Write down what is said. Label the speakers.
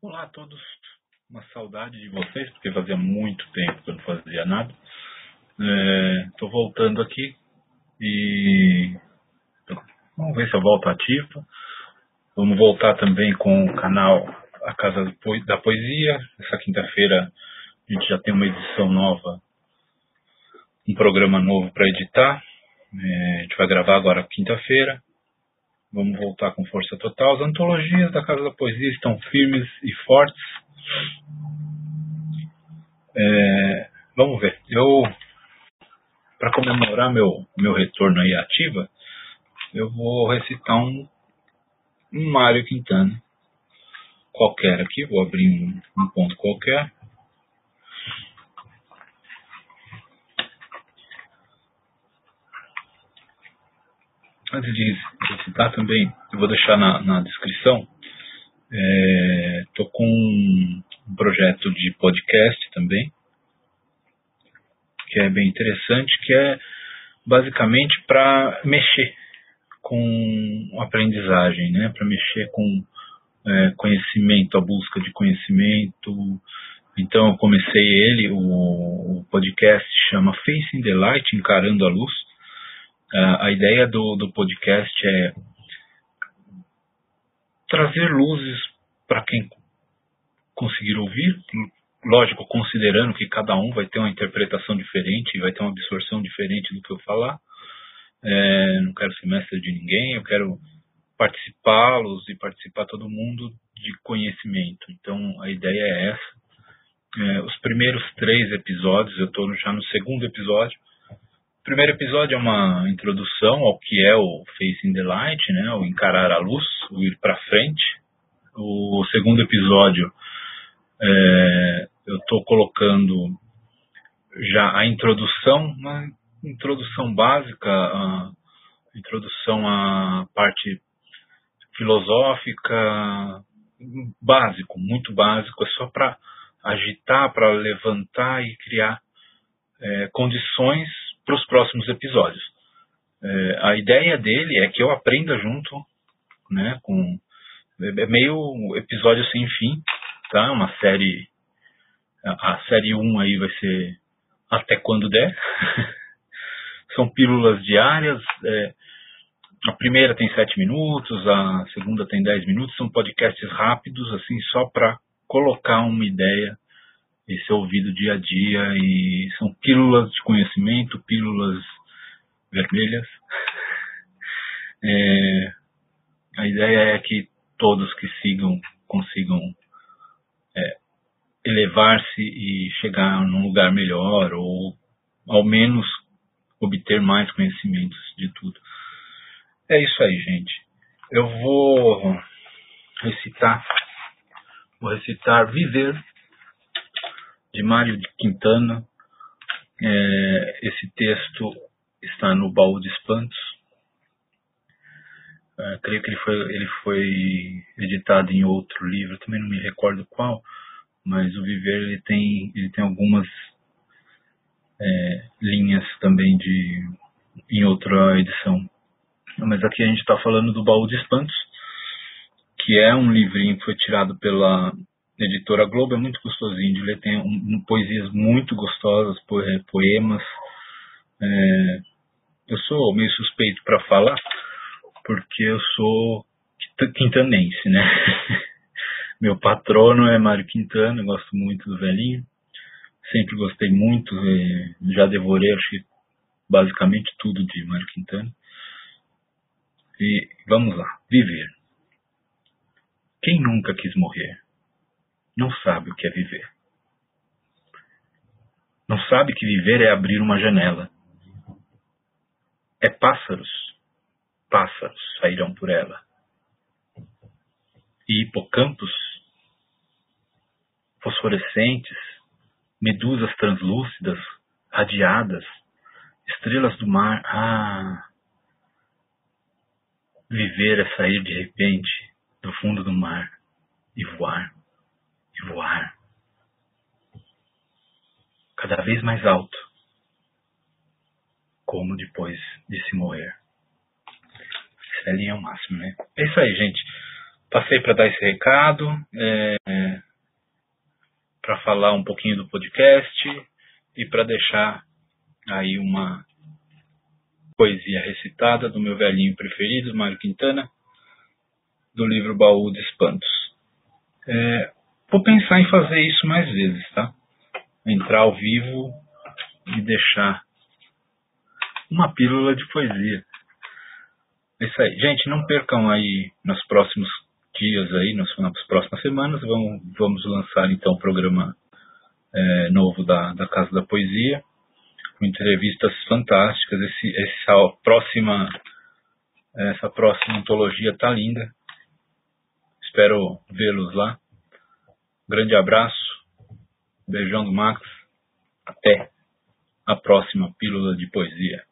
Speaker 1: Olá a todos, uma saudade de vocês, porque fazia muito tempo que eu não fazia nada. Estou é, voltando aqui e vamos ver se eu volto ativa. Vamos voltar também com o canal A Casa da Poesia. Essa quinta-feira a gente já tem uma edição nova, um programa novo para editar. É, a gente vai gravar agora quinta-feira. Vamos voltar com força total. As antologias da Casa da Poesia estão firmes e fortes. É, vamos ver. Eu, para comemorar meu, meu retorno aí ativa, eu vou recitar um, um Mário Quintana qualquer aqui. Vou abrir um, um ponto qualquer. Antes de, citar também, eu vou deixar na, na descrição, estou é, com um, projeto de podcast também, que é bem interessante, que é basicamente para mexer com aprendizagem, né? para mexer com é, conhecimento, a busca de conhecimento. Então eu comecei ele, o, o podcast chama Facing the Light, Encarando a Luz, Uh, a ideia do, do podcast é trazer luzes para quem conseguir ouvir, lógico, considerando que cada um vai ter uma interpretação diferente, vai ter uma absorção diferente do que eu falar. É, não quero ser mestre de ninguém, eu quero participá-los e participar todo mundo de conhecimento. Então a ideia é essa. É, os primeiros três episódios, eu estou já no segundo episódio, primeiro episódio é uma introdução ao que é o Facing the Light, né, o encarar a luz, o ir para frente. O segundo episódio é, eu estou colocando já a introdução, uma introdução básica, a introdução à parte filosófica, básico, muito básico, é só para agitar, para levantar e criar é, condições para os próximos episódios. É, a ideia dele é que eu aprenda junto, né, com é meio episódio sem fim, tá? Uma série a, série 1 aí vai ser até quando der. São pílulas diárias. É, a primeira tem 7 minutos, a segunda tem 10 minutos. São podcasts rápidos, assim, só para colocar uma ideia esse ouvido dia a dia e são pílulas de conhecimento, pílulas vermelhas. É, a ideia é que todos que sigam consigam é, elevar-se e chegar num lugar melhor ou ao menos obter mais conhecimentos de tudo. É isso aí, gente. Eu vou recitar, vou recitar Viver de Mário de Quintana. É, esse texto está no Baú de Espantos. É, creio que ele foi, ele foi editado em outro livro, também não me recordo qual, mas o Viver ele tem, ele tem algumas é, linhas também de, em outra edição. Mas aqui a gente está falando do Baú de Espantos, que é um livrinho que foi tirado pela editora Globo, é muito gostosinho de ler, tem um, poesias muito gostosas, poemas. É, eu sou meio suspeito para falar, porque eu sou quintanense, né? Meu patrono é Mário Quintana, eu gosto muito do velhinho. Sempre gostei muito, é, já devorei acho que basicamente tudo de Mário Quintana. E vamos lá, viver. Quem nunca quis morrer? Não sabe o que é viver. Não sabe que viver é abrir uma janela. É pássaros. Pássaros sairão por ela. E hipocampos fosforescentes, medusas translúcidas, radiadas, estrelas do mar. Ah! Viver é sair de repente do fundo do mar e voar voar cada vez mais alto, como depois de se morrer. Essa linha é o máximo, né? É isso aí, gente. passei para dar esse recado, é, para falar um pouquinho do podcast e para deixar aí uma poesia recitada do meu velhinho preferido, Mário Quintana, do livro Baú de Espantos. É, vou pensar em fazer isso mais vezes, tá? Entrar ao vivo e deixar uma pílula de poesia. É isso aí. Gente, não percam aí nos próximos dias aí, nas, nas próximas semanas, vamos, vamos lançar então o programa é, novo da, da Casa da Poesia, com entrevistas fantásticas. Esse, essa próxima essa próxima antologia tá linda. Espero vê-los lá. Grande abraço. Beijão do Max. Até a próxima pílula de poesia.